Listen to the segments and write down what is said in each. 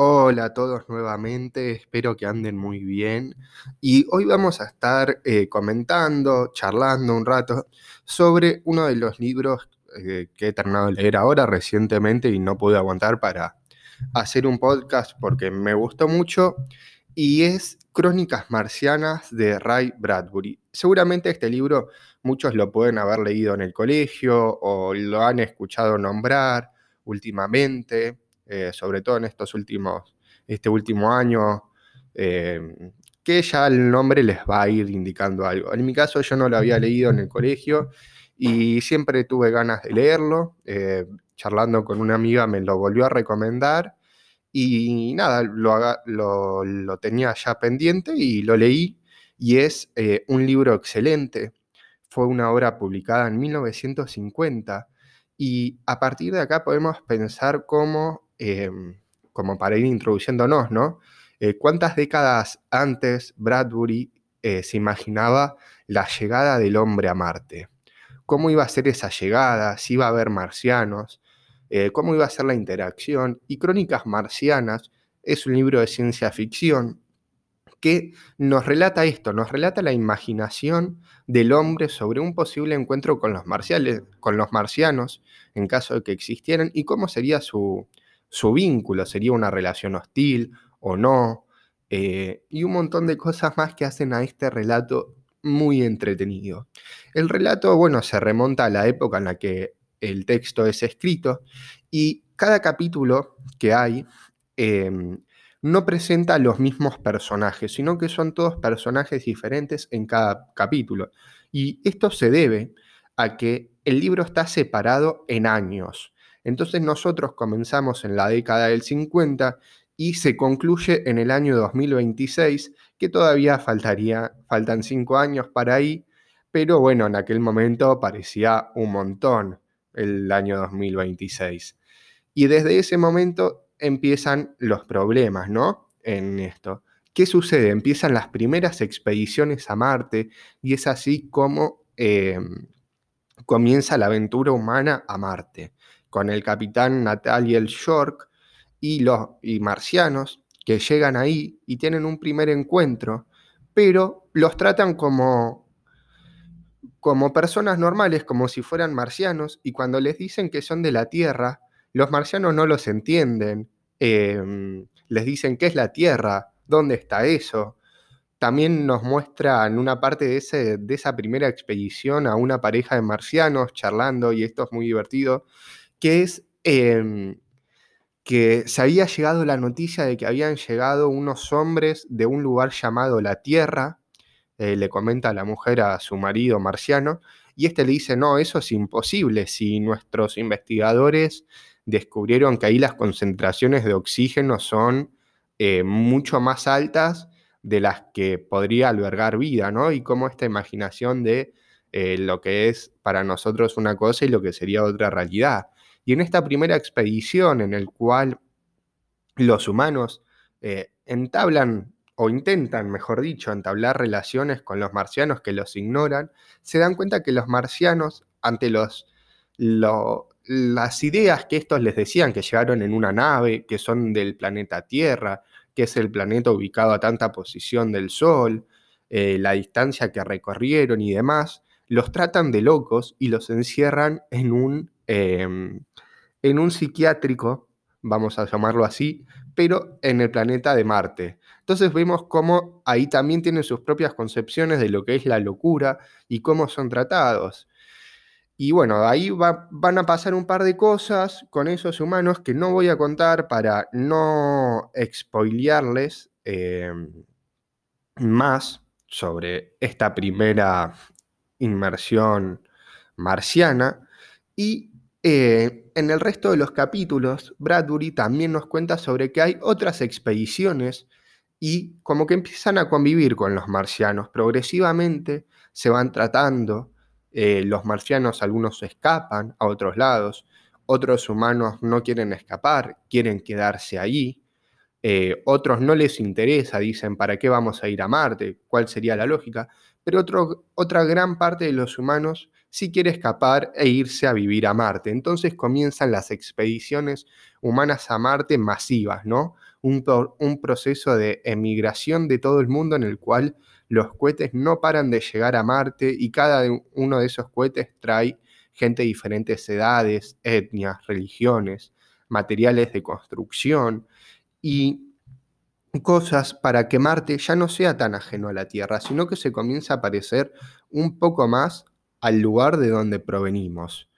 Hola a todos nuevamente, espero que anden muy bien. Y hoy vamos a estar eh, comentando, charlando un rato sobre uno de los libros eh, que he terminado de leer ahora recientemente y no pude aguantar para hacer un podcast porque me gustó mucho. Y es Crónicas Marcianas de Ray Bradbury. Seguramente este libro muchos lo pueden haber leído en el colegio o lo han escuchado nombrar últimamente. Eh, sobre todo en estos últimos, este último año, eh, que ya el nombre les va a ir indicando algo. En mi caso yo no lo había leído en el colegio y siempre tuve ganas de leerlo. Eh, charlando con una amiga me lo volvió a recomendar y nada, lo, lo, tenía ya pendiente y lo leí y es un libro excelente. Fue una obra publicada en 1950 y a partir de acá podemos pensar cómo Em, como para ir introduciéndonos, ¿no? Eh, ¿Cuántas décadas antes Bradbury eh, se imaginaba la llegada del hombre a Marte? ¿Cómo iba a ser esa llegada? ¿Si iba a haber marcianos? Eh, ¿Cómo iba a ser la interacción? Y Crónicas Marcianas es un libro de ciencia ficción que nos relata esto, nos relata la imaginación del hombre sobre un posible encuentro con los, con los marcianos, en caso de que existieran, y cómo sería su, su vínculo, sería una relación hostil o no, eh, y un montón de cosas más que hacen a este relato muy entretenido. El relato, bueno, se remonta a la época en la que el texto es escrito y cada capítulo que hay em, no presenta los mismos personajes, sino que son todos personajes diferentes en cada capítulo. Y esto se debe a que el libro está separado en años. Entonces nosotros comenzamos en la década del 50 y se concluye en el año 2026, que todavía faltaría, faltan cinco años para ahí, pero bueno, en aquel momento parecía un montón el año 2026. Y desde ese momento empiezan los problemas, ¿no? En esto. ¿Qué sucede? Empiezan las primeras expediciones a Marte y es así como em, comienza la aventura humana a Marte con el capitán Nathaniel York y los y marcianos que llegan ahí y tienen un primer encuentro, pero los tratan como como personas normales, como si fueran marcianos, y cuando les dicen que son de la Tierra, los marcianos no los entienden. Em, les dicen qué es la Tierra, dónde está eso. También nos muestra en una parte de, ese, de esa primera expedición a una pareja de marcianos charlando, y esto es muy divertido, que es em, que se había llegado la noticia de que habían llegado unos hombres de un lugar llamado la Tierra, eh, le comenta la mujer a su marido marciano, y este le dice, no, eso es imposible, si nuestros investigadores descubrieron que ahí las concentraciones de oxígeno son eh, mucho más altas de las que podría albergar vida, ¿no? Y cómo esta imaginación de eh, lo que es para nosotros una cosa y lo que sería otra realidad. Y en esta primera expedición en el cual los humanos eh, entablan o intentan, mejor dicho, entablar relaciones con los marcianos que los ignoran, se dan cuenta que los marcianos, ante los, las ideas que estos les decían, que llegaron en una nave, que son del planeta Tierra, que es el planeta ubicado a tanta posición del Sol, eh, la distancia que recorrieron y demás, los tratan de locos y los encierran en un, em, en un psiquiátrico, vamos a llamarlo así, pero en el planeta de Marte. Entonces vemos cómo ahí también tienen sus propias concepciones de lo que es la locura y cómo son tratados. Y bueno, ahí van a pasar un par de cosas con esos humanos que no voy a contar para no expoliarles em, más sobre esta primera inmersión marciana. Y eh, en el resto de los capítulos, Bradbury también nos cuenta sobre que hay otras expediciones y como que empiezan a convivir con los marcianos. Progresivamente se van tratando, eh, los marcianos algunos escapan a otros lados, otros humanos no quieren escapar, quieren quedarse allí. Eh, otros no les interesa, dicen, ¿para qué vamos a ir a Marte? ¿Cuál sería la lógica? Pero otra gran parte de los humanos sí quiere escapar e irse a vivir a Marte. Entonces comienzan las expediciones humanas a Marte masivas, ¿no? Un, un proceso de emigración de todo el mundo en el cual los cohetes no paran de llegar a Marte y cada uno de esos cohetes trae gente de diferentes edades, etnias, religiones, materiales de construcción y cosas para que Marte ya no sea tan ajeno a la Tierra, sino que se comienza a parecer un poco más al lugar de donde provenimos.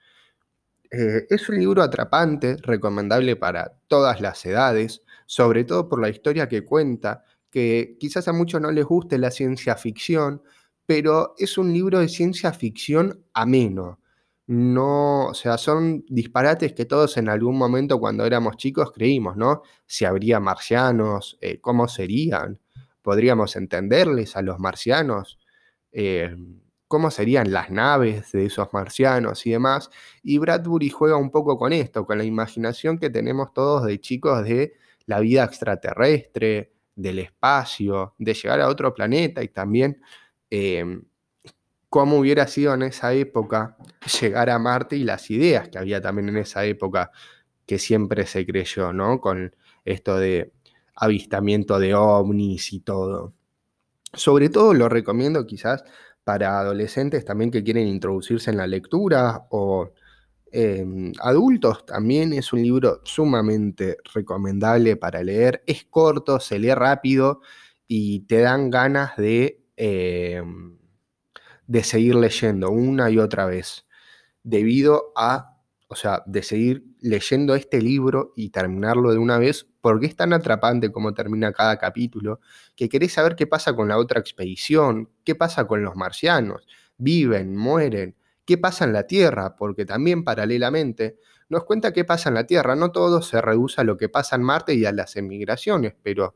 Eh, es un libro atrapante, recomendable para todas las edades, sobre todo por la historia que cuenta, que quizás a muchos no les guste la ciencia ficción, pero es un libro de ciencia ficción ameno. No, o sea, son disparates que todos en algún momento cuando éramos chicos creímos, ¿no? Si habría marcianos, eh, ¿cómo serían? ¿Podríamos entenderles a los marcianos? Eh, ¿Cómo serían las naves de esos marcianos y demás? Y Bradbury juega un poco con esto, con la imaginación que tenemos todos de chicos de la vida extraterrestre, del espacio, de llegar a otro planeta y también em, cómo hubiera sido en esa época llegar a Marte y las ideas que había también en esa época que siempre se creyó, ¿no? Con esto de avistamiento de ovnis y todo. Sobre todo lo recomiendo quizás para adolescentes también que quieren introducirse en la lectura o Em, adultos también es un libro sumamente recomendable para leer. Es corto, se lee rápido y te dan ganas de, em, de seguir leyendo una y otra vez. Debido a, o sea, de seguir leyendo este libro y terminarlo de una vez, porque es tan atrapante como termina cada capítulo, que querés saber qué pasa con la otra expedición, qué pasa con los marcianos, viven, mueren qué pasa en la Tierra, porque también paralelamente nos cuenta qué pasa en la Tierra. No todo se reduce a lo que pasa en Marte y a las emigraciones, pero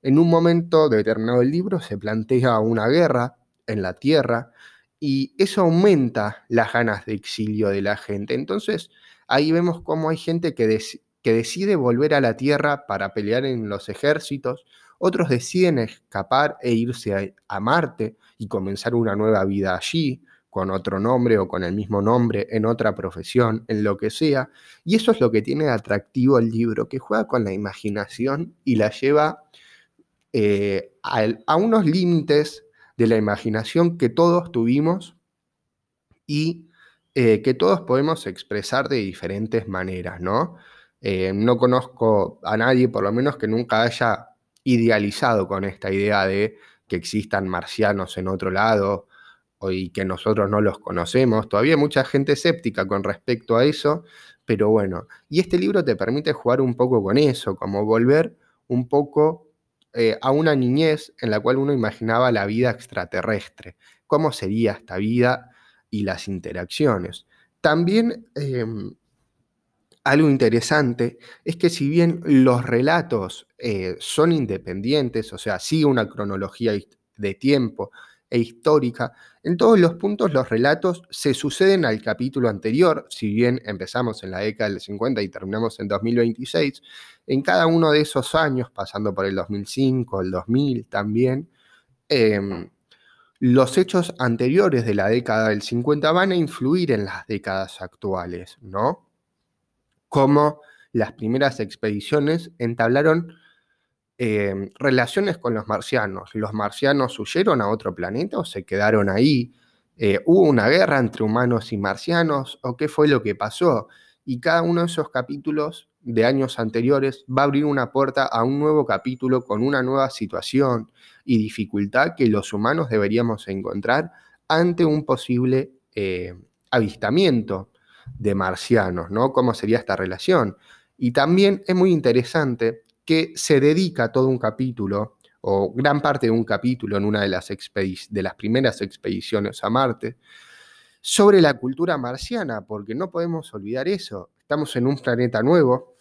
en un momento determinado del libro se plantea una guerra en la Tierra y eso aumenta las ganas de exilio de la gente. Entonces ahí vemos cómo hay gente que, que decide volver a la Tierra para pelear en los ejércitos, otros deciden escapar e irse a Marte y comenzar una nueva vida allí con otro nombre o con el mismo nombre, en otra profesión, en lo que sea. Y eso es lo que tiene atractivo el libro, que juega con la imaginación y la lleva eh, a, unos límites de la imaginación que todos tuvimos y eh, que todos podemos expresar de diferentes maneras, ¿no? Eh, no conozco a nadie, por lo menos, que nunca haya idealizado con esta idea de que existan marcianos en otro lado y que nosotros no los conocemos. Todavía hay mucha gente escéptica con respecto a eso, pero bueno, y este libro te permite jugar un poco con eso, como volver un poco eh, a una niñez en la cual uno imaginaba la vida extraterrestre, cómo sería esta vida y las interacciones. También em, algo interesante es que si bien los relatos eh, son independientes, o sea, sigue una cronología de tiempo, e histórica, en todos los puntos los relatos se suceden al capítulo anterior, si bien empezamos en la década del 50 y terminamos en 2026, en cada uno de esos años, pasando por el 2005, el 2000 también, em, los hechos anteriores de la década del 50 van a influir en las décadas actuales, ¿no? Como las primeras expediciones entablaron Em, relaciones con los marcianos. ¿Los marcianos huyeron a otro planeta o se quedaron ahí? Eh, ¿Hubo una guerra entre humanos y marcianos o qué fue lo que pasó? Y cada uno de esos capítulos de años anteriores va a abrir una puerta a un nuevo capítulo con una nueva situación y dificultad que los humanos deberíamos encontrar ante un posible eh, avistamiento de marcianos, ¿no? ¿Cómo sería esta relación? Y también es muy interesante que se dedica todo un capítulo, o gran parte de un capítulo en una de las, de las primeras expediciones a Marte, sobre la cultura marciana, porque no podemos olvidar eso. Estamos en un planeta nuevo,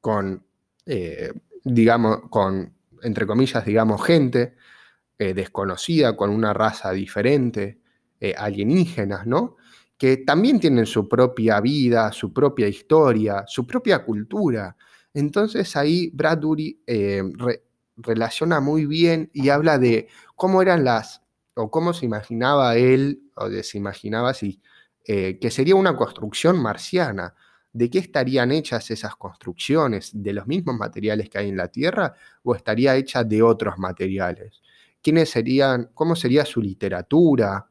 con, eh, digamos, con, entre comillas, digamos, gente eh, desconocida, con una raza diferente, eh, alienígenas, ¿no? Que también tienen su propia vida, su propia historia, su propia cultura. Entonces ahí Bradbury eh, relaciona muy bien y habla de cómo eran las o cómo se imaginaba él, o se imaginaba si, eh, que sería una construcción marciana. ¿De qué estarían hechas esas construcciones? ¿De los mismos materiales que hay en la Tierra o estaría hecha de otros materiales? ¿Quiénes serían, cómo sería su literatura?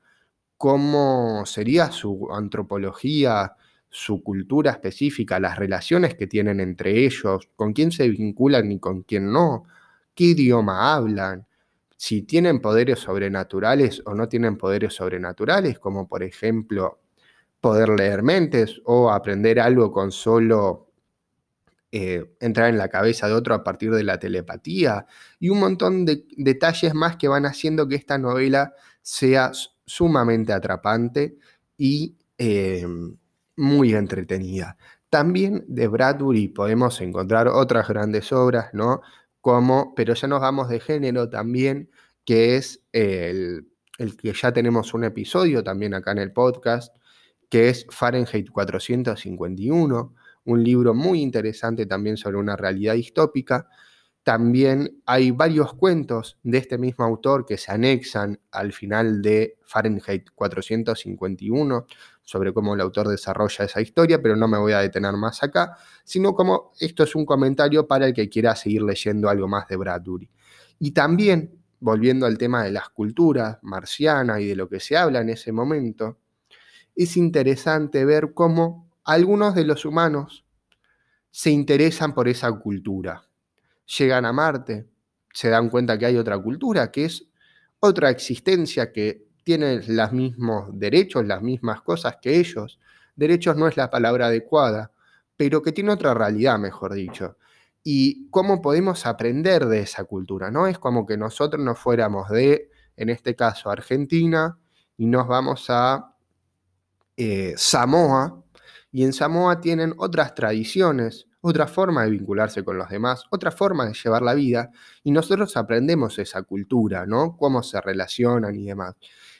¿Cómo sería su antropología? Su cultura específica, las relaciones que tienen entre ellos, con quién se vinculan y con quién no, qué idioma hablan, si tienen poderes sobrenaturales o no tienen poderes sobrenaturales, como por ejemplo poder leer mentes o aprender algo con solo eh, entrar en la cabeza de otro a partir de la telepatía y un montón de detalles más que van haciendo que esta novela sea sumamente atrapante y eh, muy entretenida. También de Bradbury podemos encontrar otras grandes obras, ¿no? Como, pero ya nos vamos de género también, que es el, el que ya tenemos un episodio también acá en el podcast, que es Fahrenheit 451, un libro muy interesante también sobre una realidad distópica, también hay varios cuentos de este mismo autor que se anexan al final de Fahrenheit 451 sobre cómo el autor desarrolla esa historia, pero no me voy a detener más acá, sino como esto es un comentario para el que quiera seguir leyendo algo más de Bradbury. Y también, volviendo al tema de las culturas marcianas y de lo que se habla en ese momento, es interesante ver cómo algunos de los humanos se interesan por esa cultura llegan a Marte, se dan cuenta que hay otra cultura, que es otra existencia que tiene los mismos derechos, las mismas cosas que ellos. Derechos no es la palabra adecuada, pero que tiene otra realidad, mejor dicho. Y cómo podemos aprender de esa cultura, ¿no? Es como que nosotros nos fuéramos de, en este caso, Argentina, y nos vamos a eh, Samoa, y en Samoa tienen otras tradiciones, otra forma de vincularse con los demás, otra forma de llevar la vida, y nosotros aprendemos esa cultura, ¿no? Cómo se relacionan y demás.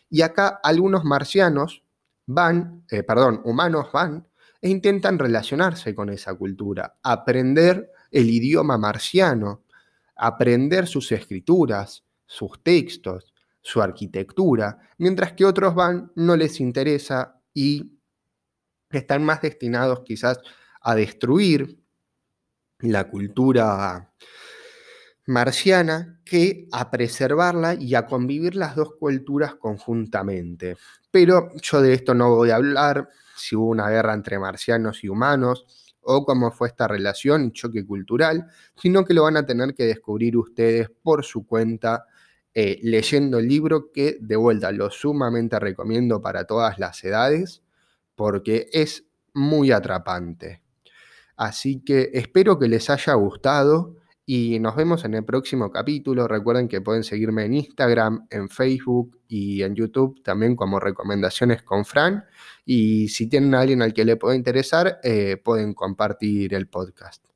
Y acá algunos marcianos van, eh, perdón, humanos van e intentan relacionarse con esa cultura, aprender el idioma marciano, aprender sus escrituras, sus textos, su arquitectura, mientras que otros van, no les interesa y están más destinados quizás a destruir la cultura marciana que a preservarla y a convivir las dos culturas conjuntamente. Pero yo de esto no voy a hablar, si hubo una guerra entre marcianos y humanos o cómo fue esta relación y choque cultural, sino que lo van a tener que descubrir ustedes por su cuenta eh, leyendo el libro que de vuelta lo sumamente recomiendo para todas las edades porque es muy atrapante. Así que espero que les haya gustado y nos vemos en el próximo capítulo. Recuerden que pueden seguirme en Instagram, en Facebook y en YouTube también como recomendaciones con Fran. Y si tienen a alguien al que le pueda interesar, eh, pueden compartir el podcast.